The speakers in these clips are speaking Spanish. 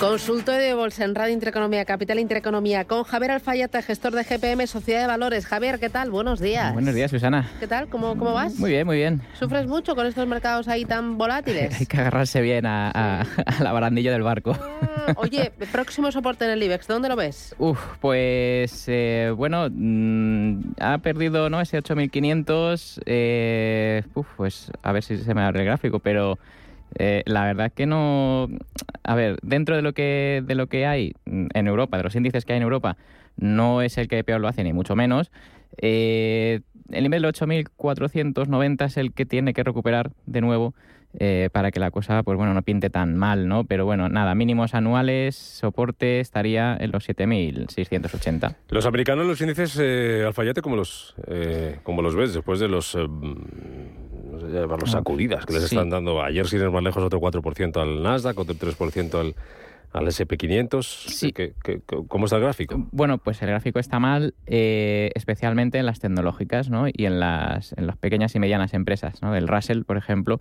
Consultorio de Bolsa en Radio Intereconomía, Capital Intereconomía, con Javier Alfayate, gestor de GPM Sociedad de Valores. Javier, ¿qué tal? Buenos días. Buenos días, Susana. ¿Qué tal? ¿Cómo, cómo vas? Muy bien, muy bien. ¿Sufres mucho con estos mercados ahí tan volátiles? Hay que agarrarse bien a, a- a la barandilla del barco. Ah, Oye, próximo soporte en el IBEX, ¿dónde lo ves? Uf, pues eh, bueno, mm, ha perdido ¿no? ese 8500. eh, uf, pues a ver si se me abre el gráfico, pero eh, la verdad es que no. A ver, dentro de lo que de lo que hay en Europa, de los índices que hay en Europa, no es el que peor lo hace, ni mucho menos. Eh, el nivel de 8.490 es el que tiene que recuperar de nuevo eh, para que la cosa, pues bueno, no pinte tan mal, ¿no? Pero bueno, nada, mínimos anuales, soporte estaría en los 7.680. Los americanos, los índices, eh, Alfayate, ¿cómo los, eh, cómo los ves después de los, eh, no sé llamarlos sacudidas que les Sí. están dando? Ayer, sin ir más lejos, otro 4% al Nasdaq, otro 3% al, al SP500. Sí. ¿Qué- qué- qué- cómo está el gráfico? Bueno, pues el gráfico está mal, eh, especialmente en las tecnológicas ¿no? y en las, en las pequeñas y medianas empresas, ¿no? del Russell, por ejemplo.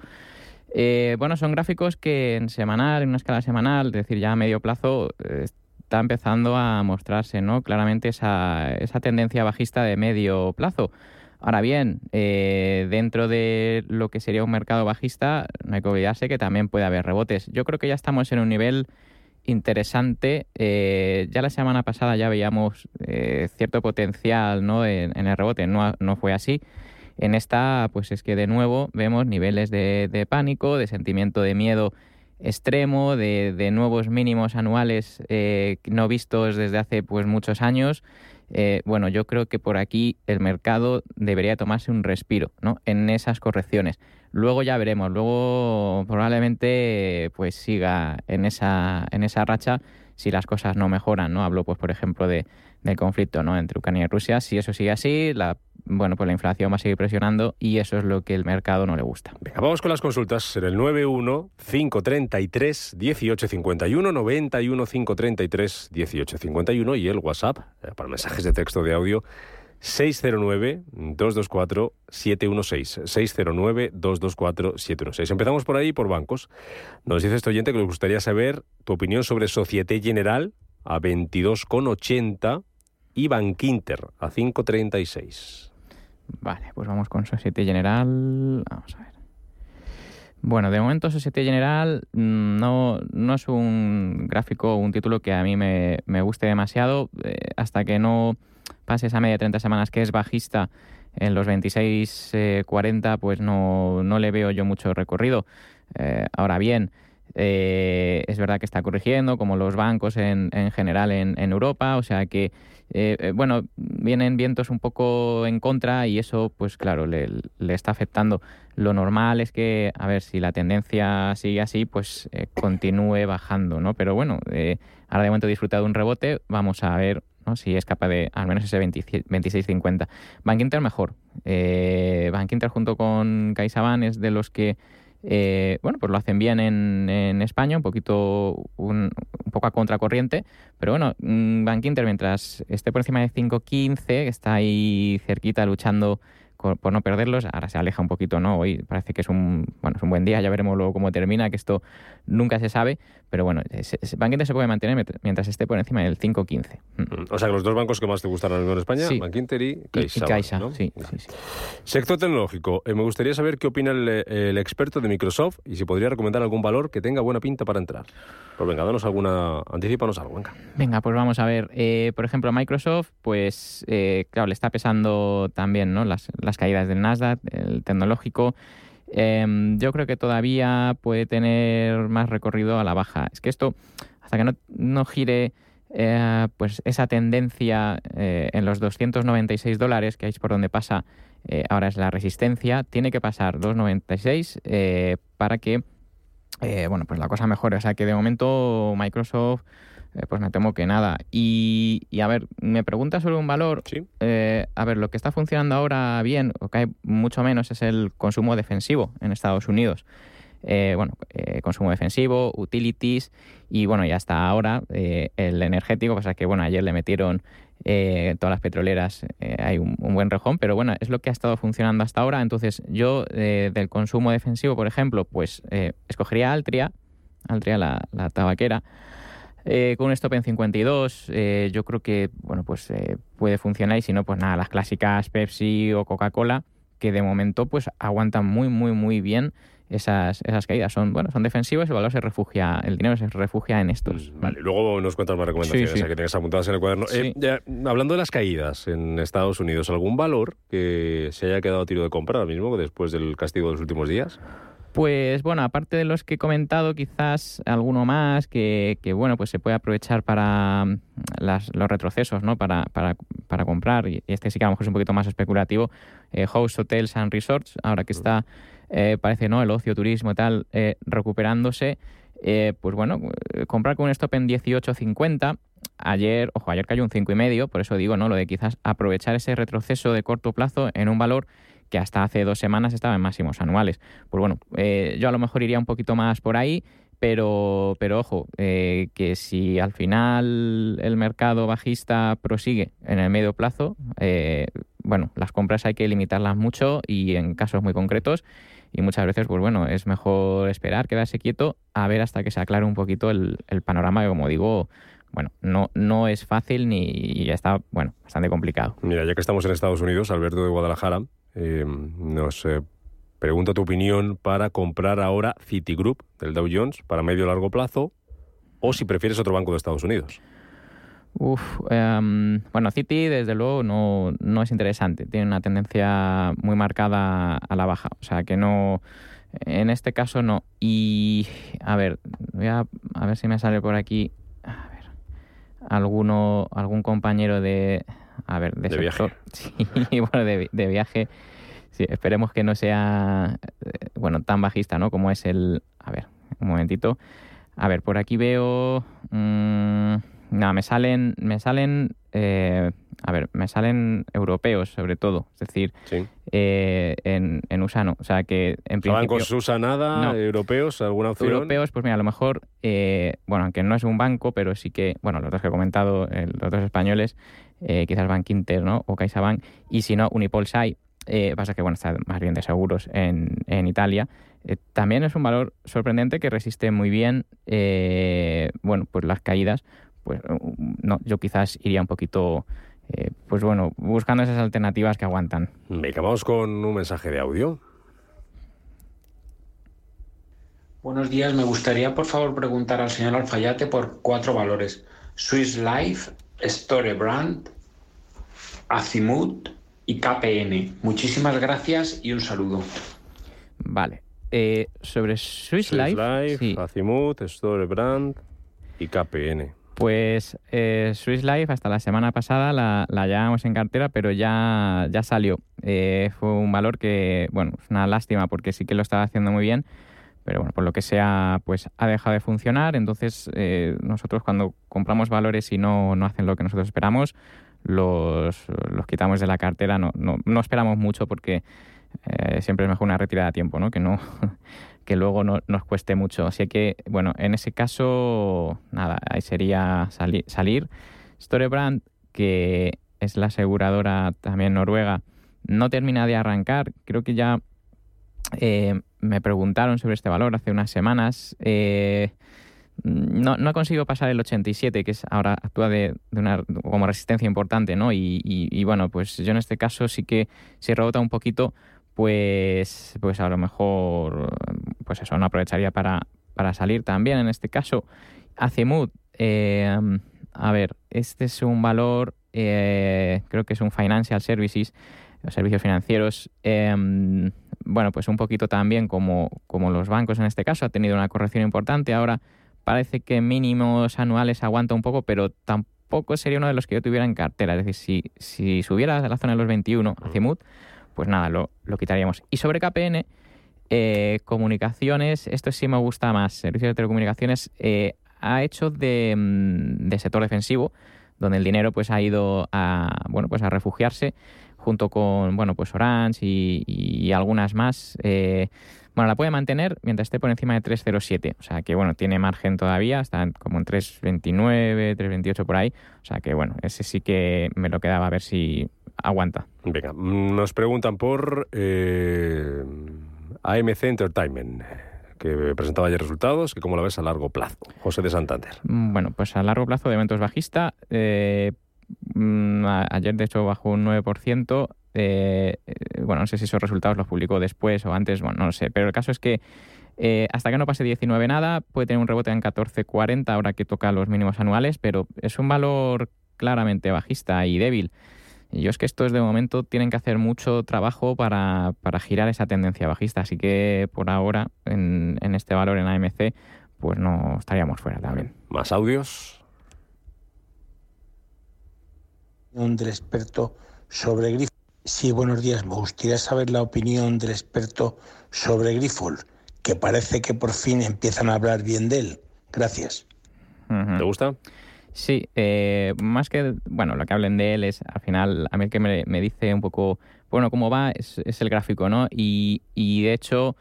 Eh, bueno, son gráficos que en semanal, en una escala semanal, es decir, ya a medio plazo, eh, está empezando a mostrarse ¿no? claramente esa, esa tendencia bajista de medio plazo. Ahora bien, eh, dentro de lo que sería un mercado bajista, no hay que olvidarse que también puede haber rebotes. Yo creo que ya estamos en un nivel interesante. Eh, ya la semana pasada ya veíamos eh, cierto potencial ¿no? en, en el rebote, no, no fue así. En esta, pues es que de nuevo vemos niveles de, de pánico, de sentimiento de miedo extremo, de, nuevos mínimos anuales eh, no vistos desde hace pues muchos años. Eh, bueno, yo creo que por aquí el mercado debería tomarse un respiro ¿no? en esas correcciones. Luego ya veremos, luego probablemente pues siga en esa, en esa racha si las cosas no mejoran, ¿no? Hablo pues por ejemplo de, del conflicto ¿no? entre Ucrania y Rusia. Si eso sigue así, la, bueno, pues la inflación va a seguir presionando y eso es lo que el mercado no le gusta. Venga, vamos con las consultas en el 91-533-1851, 91-533-1851 y el WhatsApp eh, para mensajes de texto de audio 609-224-716. 609-224-716. Empezamos por ahí, por bancos. Nos dice este oyente que le gustaría saber tu opinión sobre Societe General a 22,80 y Bankinter a 5,36. Vale, pues vamos con Societe General. Vamos a ver. Bueno, de momento Societe General mm, no, no es un gráfico, un título que a mí me, me guste demasiado. eh, hasta que no pase esa media de 30 semanas que es bajista en los 26-40, pues no, no le veo yo mucho recorrido. Eh, ahora bien, eh, es verdad que está corrigiendo, como los bancos en, en general en, Europa, o sea que, eh, eh, bueno, vienen vientos un poco en contra y eso, pues claro, le, le está afectando. Lo normal es que, a ver, si la tendencia sigue así, pues continúe bajando, ¿no? Pero bueno, ahora de momento he disfrutado de un rebote, vamos a ver ¿no? si es capaz de al menos ese 20 26-50. Bank Inter mejor. Bank Inter junto con CaixaBank es de los que eh, bueno, pues lo hacen bien en, en España, un poquito un, un poco a contracorriente, pero bueno, mm, Bank Inter mientras esté por encima de 5.15, que está ahí cerquita luchando por no perderlos, ahora se aleja un poquito, ¿no? Hoy parece que es un, bueno, es un buen día, ya veremos luego cómo termina, que esto nunca se sabe, pero bueno, ese- ese Bank Inter se puede mantener mientras- esté por encima del 5.15. Mm. O sea que los dos bancos que más te gustan en España, Sí. Bankinter y Y, y Caixa, ¿no? sí, sí, sí. Sector tecnológico. Eh, me gustaría saber qué opina el, el experto de Microsoft y si podría recomendar algún valor que tenga buena pinta para entrar. Pues venga, danos alguna, anticipanos algo, venga. Venga, pues vamos a ver. Eh, por ejemplo, Microsoft, pues eh, claro, le está pesando también ¿no? las, las caídas del Nasdaq, el tecnológico. Em, yo creo que todavía puede tener más recorrido a la baja. Es que esto, hasta que no, no gire eh, pues esa tendencia eh, en los 296 dólares, que es por donde pasa eh, ahora es la resistencia, tiene que pasar 296 para que bueno, pues la cosa mejore. O sea que de momento Microsoft pues me temo que nada. Y, y, a ver, me pregunta sobre un valor. a ver, lo que está funcionando ahora bien, o que hay mucho menos, es el consumo defensivo en Estados Unidos. Eh, bueno, eh, consumo defensivo, utilities y bueno, y hasta ahora eh, el energético, pasa que bueno, ayer le metieron todas las petroleras, hay un, buen rejón, pero bueno, es lo que ha estado funcionando hasta ahora. Entonces yo del consumo defensivo, por ejemplo, pues escogería Altria, Altria la, la tabaquera. Con un stop en 52, yo creo que bueno pues puede funcionar y si no, pues nada, las clásicas Pepsi o Coca-Cola, que de momento pues aguantan muy, muy, muy bien esas, esas caídas. Son, bueno, son defensivos y el valor se refugia, el dinero se refugia en estos. Mm, vale, luego nos cuentas más recomendaciones que tienes apuntadas en el cuaderno. Eh, hablando de las caídas en Estados Unidos, ¿algún valor que se haya quedado a tiro de compra ahora mismo después del castigo de los últimos días? Pues bueno, aparte de los que he comentado, quizás alguno más que, que bueno, pues se puede aprovechar para mm, las, los retrocesos, ¿no? Para, para, para, comprar. Y este sí que a lo mejor es un poquito más especulativo. Eh, House Hotels and Resorts, ahora que está eh, parece no el ocio, turismo y tal eh, recuperándose, eh, pues bueno, comprar con un stop en 18.50. Ayer, ojo, ayer cayó un 5,5, por eso digo, ¿no? Lo de quizás aprovechar ese retroceso de corto plazo en un valor que hasta hace dos semanas estaba en máximos anuales. Pues bueno, yo a lo mejor iría un poquito más por ahí, pero, pero ojo, que si al final el mercado bajista prosigue en el medio plazo, bueno, las compras hay que limitarlas mucho y en casos muy concretos y muchas veces, pues bueno, es mejor esperar, quedarse quieto, a ver hasta que se aclare un poquito el, panorama que, como digo, bueno, no, no es fácil ni y está, bueno, bastante complicado. Mira, ya que estamos en Estados Unidos, Alberto de Guadalajara eh, nos pregunta tu opinión para comprar ahora Citigroup del Dow Jones para medio largo plazo o si prefieres otro banco de Estados Unidos. Uf, em, bueno, City desde luego no, no, es interesante, tiene una tendencia muy marcada a la baja, o sea que no, en este caso no. Y a ver, voy a, a ver si me sale por aquí, a ver, alguno, algún compañero de, a ver, de, viaje. Sí, bueno, de, de, viaje. Sí, esperemos que no sea, eh, bueno, tan bajista, ¿no? Como es el, a ver, un momentito. A ver, por aquí veo... Mmm, no, me salen, me salen, eh, a ver, me salen europeos sobre todo, es decir, eh, en, en, Usano. O sea que en principio. ¿Bancos usa nada? ¿Europeos? ¿Alguna opción? Europeos, pues mira, a lo mejor, eh, bueno, aunque no es un banco, pero sí que, bueno, los dos que he comentado, los dos españoles, quizás Bank Inter, ¿no? O CaixaBank, y si no, Unipolsai. pasa que, bueno, está más bien de seguros en, en Italia. también es un valor sorprendente que resiste muy bien, bueno, pues las caídas pues no, yo quizás iría un poquito, eh, pues bueno, buscando esas alternativas que aguantan. Venga, vamos con un mensaje de audio. Buenos días, me gustaría por favor preguntar al señor Alfayate por cuatro valores. Swiss Life, Storebrand, Azimut y KPN. Muchísimas gracias y un saludo. Vale. Eh, sobre Swiss, Life, Azimut, Storebrand y KPN. Pues eh, Swiss Life hasta la semana pasada la, la llevábamos en cartera, pero ya, ya salió. Eh, fue un valor que, bueno, es una lástima porque sí que lo estaba haciendo muy bien, pero bueno, por lo que sea, pues ha dejado de funcionar. Entonces, eh, nosotros cuando compramos valores y no, no hacen lo que nosotros esperamos, los, los quitamos de la cartera. No, no, no esperamos mucho porque eh, siempre es mejor una retirada a tiempo, ¿no? Que no que luego no, nos cueste mucho. Así que, bueno, en ese caso, nada, ahí sería salir. Storebrand, que es la aseguradora también noruega, no termina de arrancar. Creo que ya eh, me preguntaron sobre este valor hace unas semanas. Eh, no, no, conseguido pasar el 87, que es ahora actúa de, una, como resistencia importante, ¿no? Y, y, bueno, pues yo en este caso sí que se rebota un poquito pues, pues a lo mejor, pues eso, no aprovecharía para, para salir también en este caso. Acemud, eh, a ver, este es un valor, eh, creo que es un financial services, servicios financieros, bueno, pues un poquito también como, como los bancos en este caso, ha tenido una corrección importante, ahora parece que mínimos anuales aguanta un poco, pero tampoco sería uno de los que yo tuviera en cartera. Es decir, si, si subiera a la zona de los 21, Azimut, pues nada, lo, lo quitaríamos. Y sobre KPN, eh, comunicaciones, esto sí me gusta más. Servicios de telecomunicaciones eh, ha hecho de, mm, de, sector defensivo, donde el dinero pues ha ido a bueno pues a refugiarse junto con bueno pues Orange y, y algunas más. Eh, bueno, la puede mantener mientras esté por encima de 3,07. O sea que, bueno, tiene margen todavía, está como en 3,29, 3,28 por ahí. O sea que, bueno, ese sí que me lo quedaba a ver si aguanta. Venga, nos preguntan por eh, AMC Entertainment que presentaba ayer resultados, que cómo lo ves a largo plazo. José de Santander. Mm, bueno, pues a largo plazo de eventos bajista. Eh, ayer, de hecho, bajó un 9%. Eh, bueno, no sé si esos resultados los publicó después o antes, bueno, no lo sé. Pero el caso es que eh, hasta que no pase 19 nada, puede tener un rebote en 14.40 ahora que toca los mínimos anuales, pero es un valor claramente bajista y débil. Y yo es que estos de momento tienen que hacer mucho trabajo para, para girar esa tendencia bajista, así que por ahora en, en este valor en AMC pues no estaríamos fuera también. ¿Más audios? Del experto sobre Grifol. Sí, buenos días. Me gustaría saber la opinión del experto sobre Grifol, que parece que por fin empiezan a hablar bien de él. Gracias. ¿Te gusta? Sí, eh, más que, bueno, lo que hablen de él es, al final, a mí el que me, me dice un poco, bueno, cómo va, es, es el gráfico, ¿no? Y, y de hecho,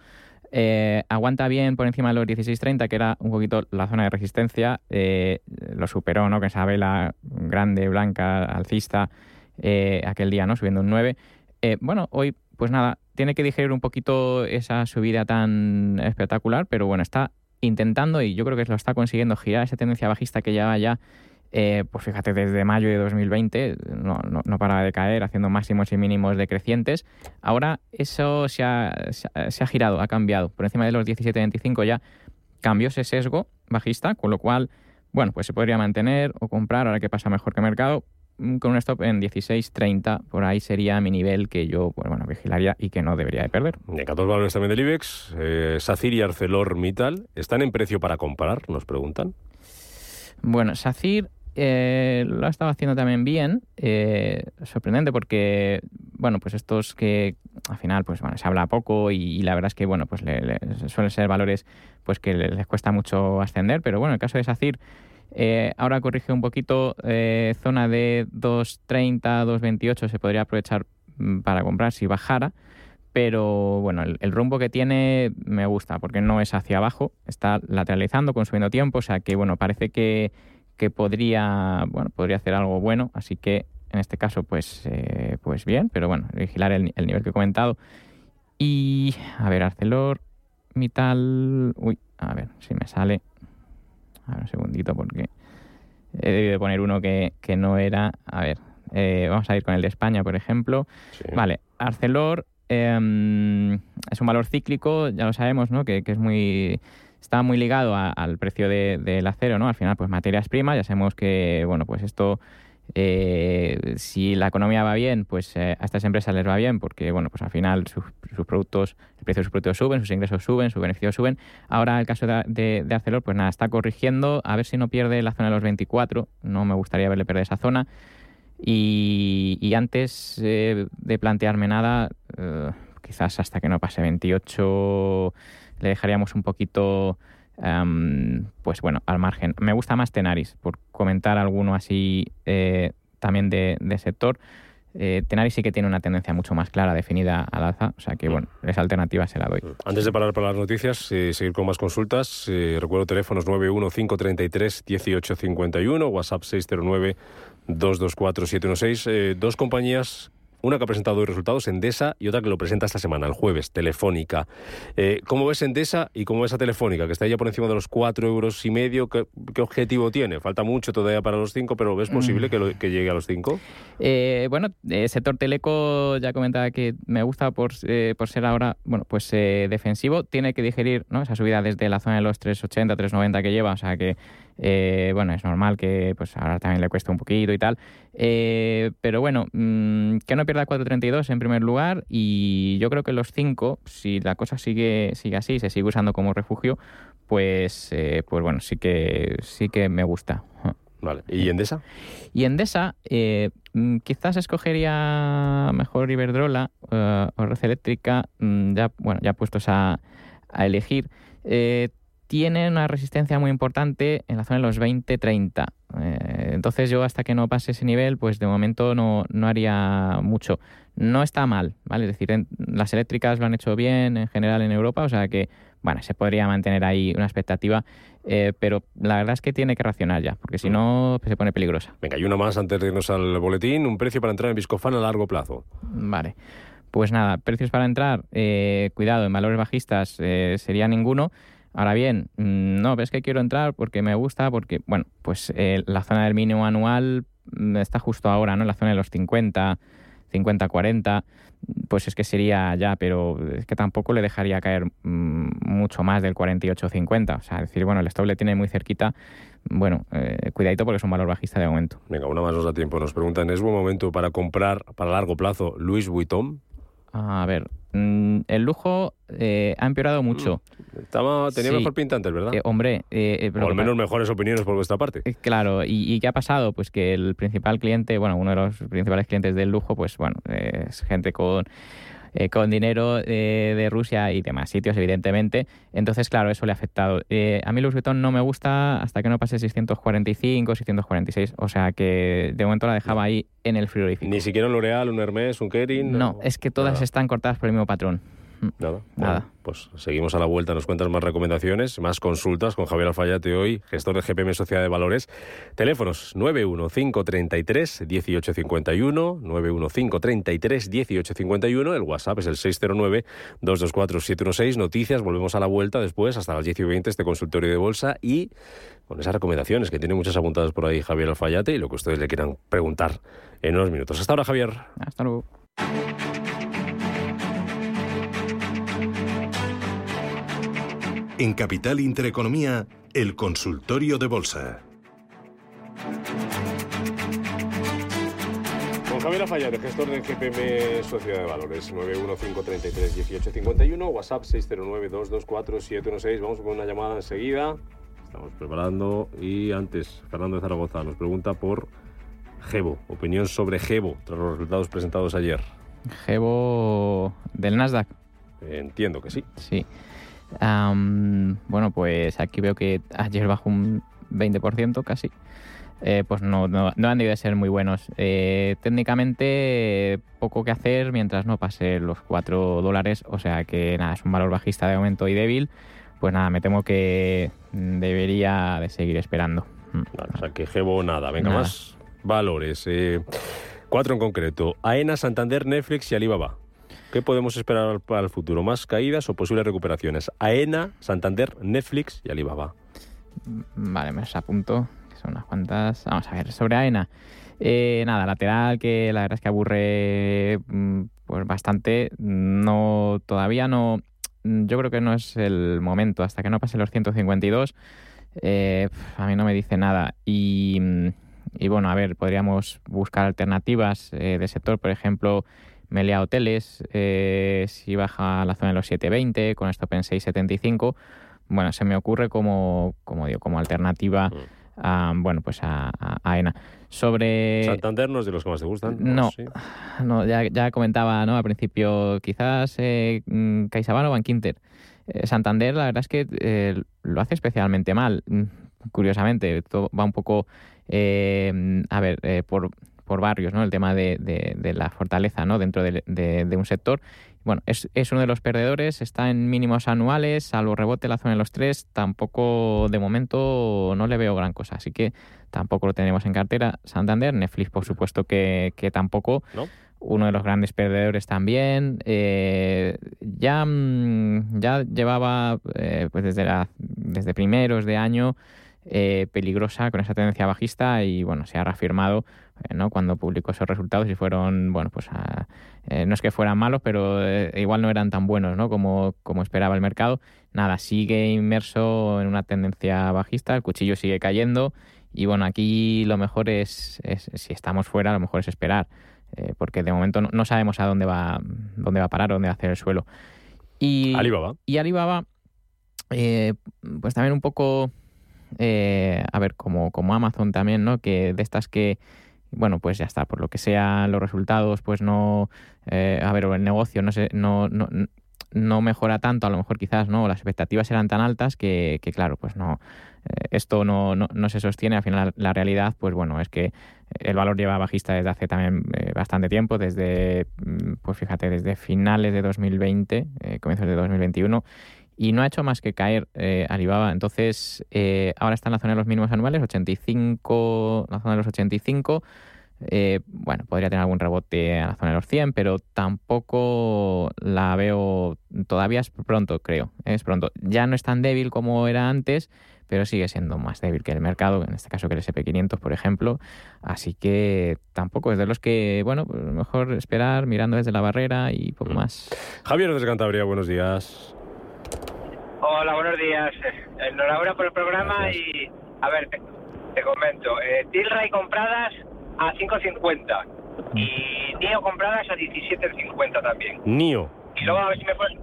eh, aguanta bien por encima de los 16.30, que era un poquito la zona de resistencia, eh, lo superó, ¿no? Que esa vela grande, blanca, alcista, eh, aquel día, ¿no? Subiendo un 9. bueno, hoy, pues nada, tiene que digerir un poquito esa subida tan espectacular, pero bueno, está intentando y yo creo que lo está consiguiendo girar esa tendencia bajista que lleva ya, eh, pues fíjate, desde mayo de 2020, no, no, no paraba de caer, haciendo máximos y mínimos decrecientes. Ahora eso se ha, se ha, se ha girado, ha cambiado. Por encima de los 17.25 ya cambió ese sesgo bajista, con lo cual, bueno, pues se podría mantener o comprar ahora que pasa mejor que mercado con un stop en 16.30, por ahí sería mi nivel que yo pues, bueno, vigilaría y que no debería de perder. De 14 valores también del IBEX, eh, SACIR y ArcelorMittal, ¿están en precio para comparar? Nos preguntan. Bueno, SACIR eh, lo ha estado haciendo también bien, eh, sorprendente porque, bueno, pues estos que al final, pues bueno, se habla poco y, la verdad es que, bueno, pues le, le, suelen ser valores pues que les cuesta mucho ascender, pero bueno, en el caso de SACIR eh, ahora corrige un poquito, eh, zona de 2.30, 2.28 se podría aprovechar mm, para comprar si bajara, pero bueno, el, rumbo que tiene me gusta porque no es hacia abajo, está lateralizando, consumiendo tiempo, o sea que bueno, parece que, que podría, bueno, podría hacer algo bueno, así que en este caso pues, eh, pues bien, pero bueno, vigilar el, el nivel que he comentado. Y a ver, Arcelor, Mittal, uy, a ver si me sale. A ver, un segundito porque he debido poner uno que, que no era. A ver, eh, vamos a ir con el de España, por ejemplo. Sí. Vale, Arcelor eh, es un valor cíclico, ya lo sabemos, ¿no? Que, que es muy está muy ligado a, al precio del de, de acero, ¿no? Al final, pues materias primas, ya sabemos que, bueno, pues esto eh, si la economía va bien, pues eh, a estas empresas les va bien porque, bueno, pues al final sus, sus, productos, el precio de sus productos suben, sus ingresos suben, sus beneficios suben. Ahora el caso de, de, de, Arcelor, pues nada, está corrigiendo, a ver si no pierde la zona de los 24, no me gustaría verle perder esa zona. Y, y antes eh, de plantearme nada, eh, quizás hasta que no pase 28, le dejaríamos un poquito... Pues bueno, al margen. Me gusta más Tenaris, por comentar alguno así eh, también de, sector. Eh, Tenaris sí que tiene una tendencia mucho más clara, definida al alza, o sea que bueno, esa alternativa se la doy. Antes de parar para las noticias, seguir con más consultas, eh, recuerdo teléfonos 915331851, WhatsApp 609 224716, dos compañías una que ha presentado hoy resultados, Endesa, y otra que lo presenta esta semana, el jueves, Telefónica. Eh, ¿Cómo ves Endesa y cómo ves a Telefónica? Que está ya por encima de los cuatro euros y medio. ¿Qué, qué objetivo tiene? Falta mucho todavía para los cinco, pero ¿ves posible mm. que, lo, que, llegue a los cinco? Eh, bueno, eh, sector teleco ya comentaba que me gusta por, eh, por ser ahora, bueno, pues eh, defensivo. Tiene que digerir ¿no? esa subida desde la zona de los 3,80, 3,90 que lleva, o sea que eh, bueno, es normal que pues ahora también le cueste un poquito y tal. Eh, pero bueno, mmm, que no pierda 4.32 en primer lugar y yo creo que los 5, si la cosa sigue, sigue así, se sigue usando como refugio, pues, eh, pues bueno, sí que, sí que me gusta. Vale. ¿Y Endesa? Y Endesa, eh, mm, quizás escogería mejor Iberdrola o Red Eléctrica, mm, ya, bueno, ya puestos a, a elegir. Eh, tiene una resistencia muy importante en la zona de los 20-30. Eh, entonces yo hasta que no pase ese nivel, pues de momento no, no haría mucho. No está mal, ¿vale? Es decir, en- las eléctricas lo han hecho bien en general en Europa, o sea que, bueno, se podría mantener ahí una expectativa, eh, pero la verdad es que tiene que racionar ya, porque si no pues se pone peligrosa. Venga, y una más antes de irnos al boletín. Un precio para entrar en Viscofan a largo plazo. Vale. Pues nada, precios para entrar, eh, cuidado, en valores bajistas eh, sería ninguno. Ahora bien, mm, no, ves que quiero entrar porque me gusta, porque, bueno, pues eh, la zona del mínimo anual mm, está justo ahora, ¿no? La zona de los 50, 50, 40, pues es que sería ya, pero es que tampoco le dejaría caer mm, mucho más del 48, 50. O sea, decir, bueno, el stop le tiene muy cerquita, bueno, eh, cuidadito porque es un valor bajista de momento. Venga, una más nos da tiempo. Nos preguntan, ¿es buen momento para comprar para largo plazo Louis Vuitton? A ver, mm, el lujo eh, ha empeorado mucho. Estaba, tenía Sí. mejor pinta antes, ¿verdad? Eh, hombre, eh, eh, o pero al que menos mejores opiniones por vuestra parte. pa- claro, ¿y, y qué ha pasado? Pues que el principal cliente, bueno, uno de los principales clientes del lujo, pues bueno, es gente con, eh, con dinero eh, de Rusia y demás sitios, evidentemente. Entonces, claro, eso le ha afectado. Eh, a mí Louis Vuitton no me gusta hasta que no pase 645, 646, o sea que de momento la dejaba ahí en el frigorífico. Ni siquiera un L'Oreal, un Hermès, un Kering. No, es que todas nada. están cortadas por el mismo patrón. Nada. Nada. Bueno, pues seguimos a la vuelta, nos cuentas más recomendaciones, más consultas con Javier Alfayate hoy, gestor de GPM Sociedad de Valores. Teléfonos 91533 1851, 91533 1851, el WhatsApp es el 609 224 716. Noticias, volvemos a la vuelta después, hasta las 10 y 20 este consultorio de bolsa y con esas recomendaciones que tiene muchas apuntadas por ahí Javier Alfayate y lo que ustedes le quieran preguntar en unos minutos. Hasta ahora, Javier. Hasta luego. En Capital Intereconomía, el consultorio de bolsa. Con Javier Afayate, gestor de GPM Sociedad de Valores, 915331851, WhatsApp 609224716. Vamos con una llamada enseguida. Estamos preparando y antes, Fernando de Zaragoza nos pregunta por Gebo, opinión sobre Gebo tras los resultados presentados ayer. Gebo del Nasdaq. Entiendo que sí. Sí. Bueno, pues aquí veo que ayer bajó un 20% casi. Eh, pues no, no, no han debido de ser muy buenos. Eh, técnicamente, poco que hacer mientras no pase los 4 dólares. O sea que nada, es un valor bajista de momento y débil. Pues nada, me temo que debería de seguir esperando. Mm. Vale, o sea que Gebo nada. Venga, Nada. más valores. eh, cuatro en concreto. AENA, Santander, Netflix y Alibaba. ¿Qué podemos esperar para el futuro? ¿Más caídas o posibles recuperaciones? AENA, Santander, Netflix y Alibaba. Vale, me los apunto, son unas cuantas. Vamos a ver, sobre AENA. Eh, nada, lateral, que la verdad es que aburre mm, pues bastante. No, todavía no. mm, Yo creo que no es el momento. Hasta que no pase los 152, eh, a mí no me dice nada. Y, mm, y bueno, a ver, podríamos buscar alternativas eh, de sector, por ejemplo. Melia Hoteles, eh, si baja a la zona de los 720, con stop en 675, bueno, se me ocurre como, como digo, como alternativa a, bueno, pues a, a AENA. Sobre... Santander no es de los que más te gustan. No. Sí. No, ya, ya comentaba ¿no? al principio, quizás eh, mm, CaixaBank o Bankinter. Eh, Santander, la verdad es que eh, lo hace especialmente mal. Mm, Curiosamente, todo va un poco, eh, a ver, eh, por, por barrios, ¿no? El tema de, de- de la fortaleza, ¿no? Dentro de, un sector. Bueno, es, es uno de los perdedores, está en mínimos anuales, salvo rebote la zona de los tres, tampoco de momento no le veo gran cosa, así que tampoco lo tenemos en cartera. Santander, Netflix por supuesto que, que tampoco, ¿No? uno de los grandes perdedores también. Eh, ya, mm, ya llevaba eh, pues desde, la, desde primeros de año eh, peligrosa con esa tendencia bajista y bueno, se ha reafirmado ¿no? cuando publicó esos resultados y fueron, bueno, pues a- eh, no es que fueran malos, pero eh, igual no eran tan buenos ¿no? como, como esperaba el mercado. Nada, sigue inmerso en una tendencia bajista, el cuchillo sigue cayendo y bueno, aquí lo mejor es, es- si estamos fuera, lo mejor es esperar, eh, porque de momento no, no sabemos a dónde va, dónde va a parar, dónde va a hacer el suelo. Y, Alibaba. y Alibaba, eh, pues también un poco, eh, a ver, como, como Amazon también, ¿no? Que de estas que, bueno, pues ya está, por lo que sea los resultados, pues no, eh, a ver, el negocio no, se, no, no, no mejora tanto, a lo mejor quizás, ¿no? Las expectativas eran tan altas que, que claro, pues no, esto no, no, no, se sostiene. Al final, la, realidad, pues bueno, es que el valor lleva bajista desde hace también eh, bastante tiempo, desde, mm, pues fíjate, desde finales de 2020, eh, comienzos de 2021, y no ha hecho más que caer eh, Alibaba. Entonces, eh, ahora está en la zona de los mínimos anuales, 85, la zona de los 85. Eh, bueno, podría tener algún rebote a la zona de los 100, pero tampoco la veo, todavía es pronto, creo, es pronto. Ya no es tan débil como era antes, pero sigue siendo más débil que el mercado, en este caso que el SP500, por ejemplo. Así que tampoco es de los que, bueno, pues mejor esperar mirando desde la barrera y poco Mm. más. Javier desde Cantabria, buenos días. Hola, buenos días. Enhorabuena por el programa Gracias. y, a ver, te, te comento. Eh, Tilray compradas a 5.50 y NIO compradas a 17.50 también. NIO. Y luego a ver si me puedes...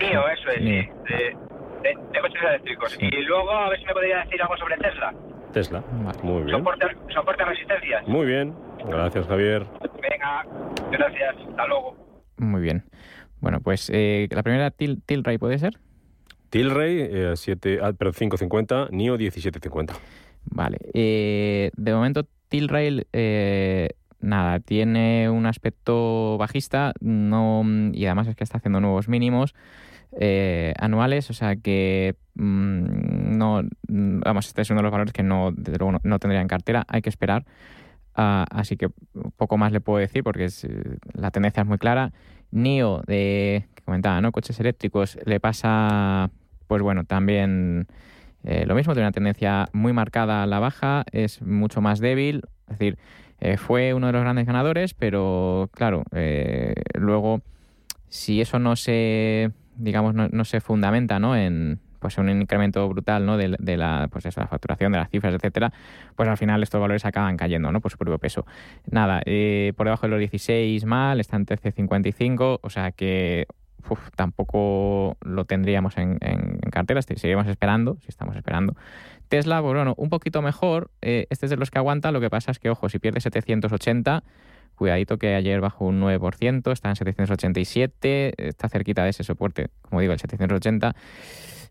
NIO, eso es, NIO. sí, de, de- de coches eléctricos. Y luego a ver si me podría decir algo sobre Tesla. Tesla. Vale. Muy bien. Soporte, soporte a resistencias. Muy bien. Gracias, Javier. Venga, gracias. Hasta luego. Muy bien. Bueno, pues eh, la primera Til- Tilray puede ser. Tilray, eh, 7, ah, perdón, 5.50, NIO 17.50. Vale. Eh, de momento, Tilray, eh, nada, tiene un aspecto bajista no, y además es que está haciendo nuevos mínimos eh, anuales, o sea que mm, no, mm, vamos, este es uno de los valores que no, desde luego no, tendría en cartera, hay que esperar. Ah, así que poco más le puedo decir porque es, eh, la tendencia es muy clara. NIO, de, que comentaba, ¿no? Coches eléctricos, le pasa, pues bueno, también eh, lo mismo, tiene una tendencia muy marcada a la baja, es mucho más débil, es decir, eh, fue uno de los grandes ganadores, pero claro, eh, luego, si eso no se, digamos, no, se fundamenta, ¿no? En pues un incremento brutal ¿no? de, de la pues eso, la facturación de las cifras etcétera pues al final estos valores acaban cayendo ¿no? por su propio peso nada eh, por debajo de los 16 mal está en 13.55 o sea que uf, tampoco lo tendríamos en, en, en cartera seguiremos esperando si estamos esperando Tesla, pues bueno, un poquito mejor. Eh, este es de los que aguanta. Lo que pasa es que, ojo, si pierde 780, cuidadito que ayer bajó un 9%, está en 787, está cerquita de ese soporte, como digo, el 780.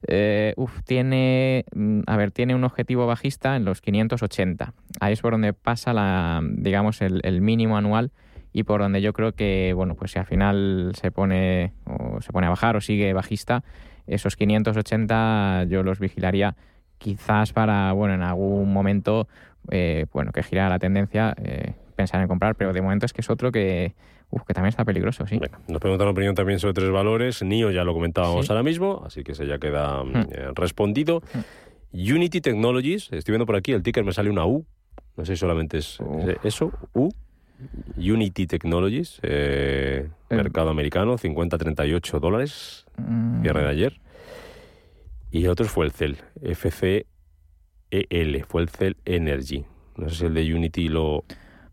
Eh, tiene, mm, a ver, tiene un objetivo bajista en los 580. Ahí es por donde pasa la, digamos, el mínimo anual y por donde yo creo que, bueno, pues si al final se pone, o se pone a bajar o sigue bajista, esos 580 yo los vigilaría quizás para, bueno, en algún momento, eh, bueno, que gira la tendencia, eh, pensar en comprar, pero de momento es que es otro que, uf, que también está peligroso, sí. Venga, nos preguntan opinión también sobre tres valores. NIO ya lo comentábamos Sí. ahora mismo, así que se ya queda mm, Hmm. eh, respondido. Unity Technologies, estoy viendo por aquí, el ticker me sale una U. No sé si solamente es eso, U. Unity Technologies, eh, Eh. mercado americano, 50-38 dólares, Mm, cierre de ayer. Y el otro fue el CEL, FCEL, fue el CEL Energy. No sé si el de Unity lo...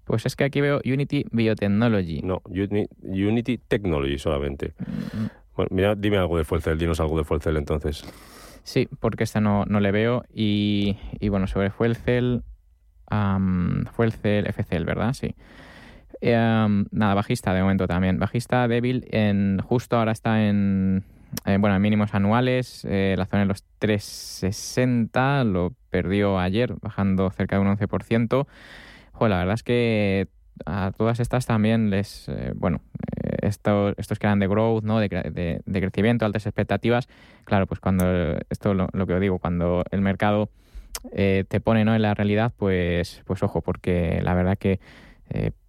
Pues es que aquí veo Unity Biotechnology. No, Uni- Unity Technology solamente. Mm, Bueno, mira, dime algo de Fuelcel, dinos algo de Fuelcel entonces. Sí, porque esta no, no le veo. Y, y bueno, sobre Fuelcel, am, Fuelcel, FCL, ¿verdad? Sí. Eh, nada, bajista de momento también. Bajista débil, en justo ahora está en, bueno, en mínimos anuales, eh, la zona de los 360, lo perdió ayer, bajando cerca de un 11%. Joder, la verdad es que a todas estas también les, eh, bueno, eh, estos, estos que eran de growth, ¿no? De, de- de crecimiento, altas expectativas, claro, pues cuando, esto lo, lo que os digo, cuando el mercado eh, te pone ¿no? en la realidad, pues, pues ojo, porque la verdad que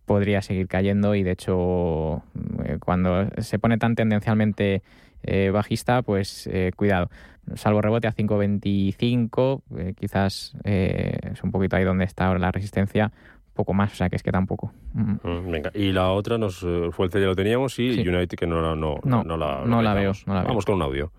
podría seguir cayendo y de hecho eh, cuando se pone tan tendencialmente eh, bajista, pues eh, cuidado. Salvo rebote a 5.25, eh, quizás eh, es un poquito ahí donde está ahora la resistencia, poco más, o sea que es que tampoco. Mm. Mm, Venga, y la otra nos eh, Fuelcel ya lo teníamos y Sí. United que no, la- no, No, no la, no la veo, no la veo. Vamos con un audio.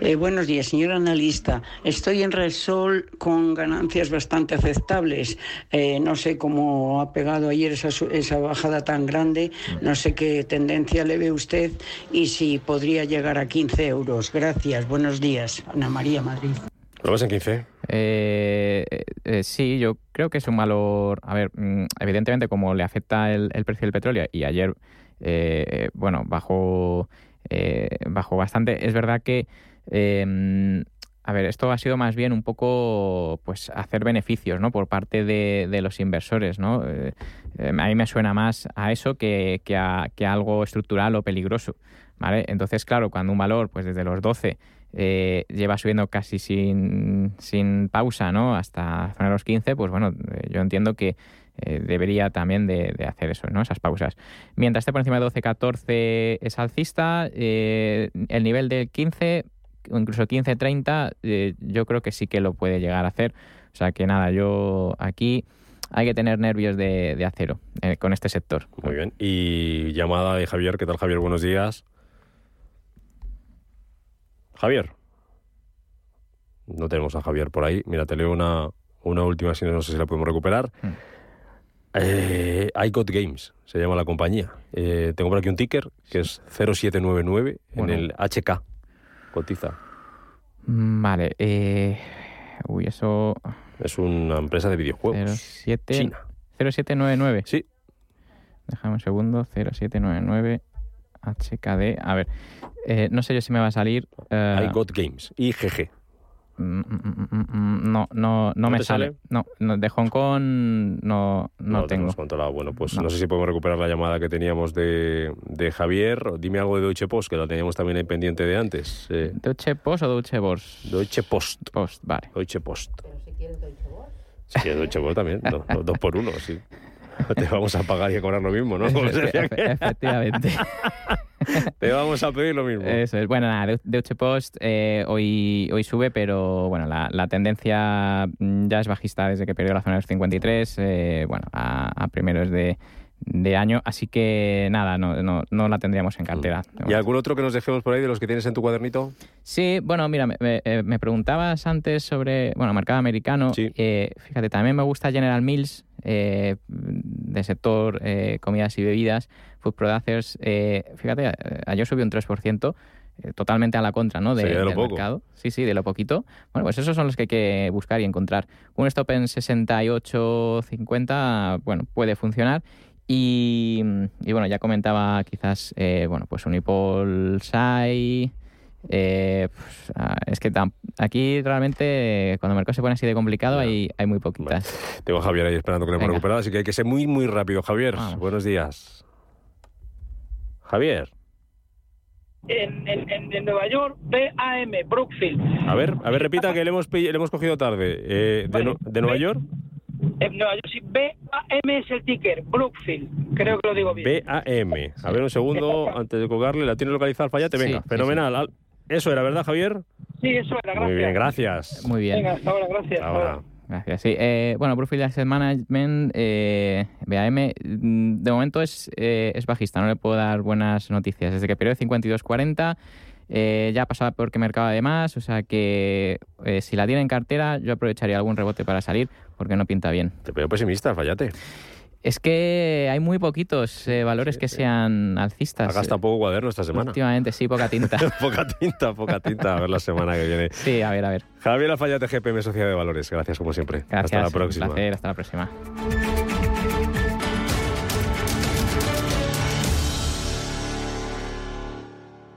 Eh, buenos días, señor analista. Estoy en Resol con ganancias bastante aceptables. Eh, no sé cómo ha pegado ayer esa, su- esa bajada tan grande. No sé qué tendencia le ve usted y si podría llegar a 15 euros. Gracias. Buenos días. Ana María Madrid. ¿Lo ves en 15? Eh, eh, sí, yo creo que es un valor. A ver, mm, evidentemente, como le afecta el, el precio del petróleo y ayer, eh, bueno, bajó, eh, bajó bastante. Es verdad que. Eh, a ver, esto ha sido más bien un poco, pues, hacer beneficios, ¿no? Por parte de, los inversores, ¿no? Eh, eh, a mí me suena más a eso que, a, que a algo estructural o peligroso, ¿vale? Entonces, claro, cuando un valor, pues, desde los 12 eh, lleva subiendo casi sin, sin pausa, ¿no? Hasta zona de los 15, pues, bueno, eh, yo entiendo que debería también de, hacer eso, ¿no? Esas pausas. Mientras esté por encima de 12-14 es alcista, el nivel del 15 o incluso 15-30, eh, yo creo que sí que lo puede llegar a hacer. O sea que nada, yo aquí hay que tener nervios de, de acero eh, con este sector. Muy bien. Y llamada de Javier. ¿Qué tal, Javier? Buenos días. Javier. No tenemos a Javier por ahí. Mira, te leo una, una última, si no, no sé si la podemos recuperar. Hmm. Eh, I Got Games, se llama la compañía. Eh, tengo por aquí un ticker que es 0799 Bueno. en el HK. Cotiza. Mm, Vale, eh, uy, eso... Es una empresa de videojuegos. 07, China. 0799. Sí. Déjame un segundo. 0799 HKD. A ver, eh, no sé yo si me va a salir. eh, I Got Games. IGG. No, no, no, ¿No me te sale. sale? No, no, de Hong Kong no, no, lo tengo. tenemos controlado. Bueno, pues no. No. sé si podemos recuperar la llamada que teníamos de, de Javier. Dime algo de Deutsche Post, que la teníamos también ahí pendiente de antes. Eh, ¿Deutsche Post o Deutsche Bors? Deutsche Post. Post, vale. Deutsche Post. Si quieres Deutsche Post también. no, no, dos por uno, sí. Te vamos a pagar y a cobrar lo mismo, ¿no? Efectivamente. Te vamos a pedir lo mismo. Eso es. Bueno, nada, Deu- Deutsche Post eh, hoy, hoy sube, pero bueno, la, la tendencia mm, ya es bajista desde que perdió la zona de los 53, eh, bueno, a, a primeros de, de año, así que nada, no, no, no la tendríamos en cartera. ¿Y algún otro que nos dejemos por ahí de los que tienes en tu cuadernito? Sí, bueno, mira, me, me- eh, me preguntabas antes sobre, bueno, mercado americano. Sí. Eh, fíjate, también me gusta General Mills, eh, de sector eh, comidas y bebidas, Food Producers. eh, fíjate, ayer subió un 3%, eh, totalmente a la contra, ¿no? De, Sí, de lo del poco. mercado. Sí, sí, de lo poquito. Bueno, pues esos son los que hay que buscar y encontrar. Un stop en 68.50, bueno, puede funcionar. Y, y bueno, ya comentaba quizás, eh, bueno, pues Unipol SAI. eh, pues, ah, es que aquí realmente cuando el mercado se pone así de complicado hay, hay muy poquitas. Tengo a Javier ahí esperando que lo hemos recuperado, así que hay que ser muy, muy rápido. Javier, Vamos. buenos días. Javier, en, en, en- en Nueva York, BAM, Brookfield. a ver, a ver, repita que le hemos, le hemos cogido tarde. Eh, de, Vale. Nu- de Nueva York? En Nueva York, sí, BAM es el ticker, Brookfield. Creo que lo digo bien. BAM. A ver, un segundo, antes de colgarle, ¿la tienes localizada al fallate? Sí, Venga, sí, fenomenal. Al- Eso era, ¿verdad, Javier? Sí, eso era, gracias. Muy bien, gracias. Muy bien. Venga, hasta ahora, gracias. Hasta ahora. Gracias. Sí, eh, bueno, Brookfield Asset Management, eh, BAM, mm, de momento es, eh, es bajista, no le puedo dar buenas noticias. Desde que perdió 52.40, eh, ya ha pasado por qué mercado además, o sea que eh, si la tiene en cartera, yo aprovecharía algún rebote para salir, porque no pinta bien. Te veo pesimista, fallate. Es que hay muy poquitos eh, valores Sí, que sean alcistas. Ha gastado poco cuaderno esta semana. Últimamente, sí, poca tinta. poca tinta, poca tinta. A ver la semana que viene. sí, a ver, a ver. Javier Alfayate, GPM Sociedad de Valores. Gracias, como siempre. Gracias. Hasta la un próxima. placer, hasta la próxima.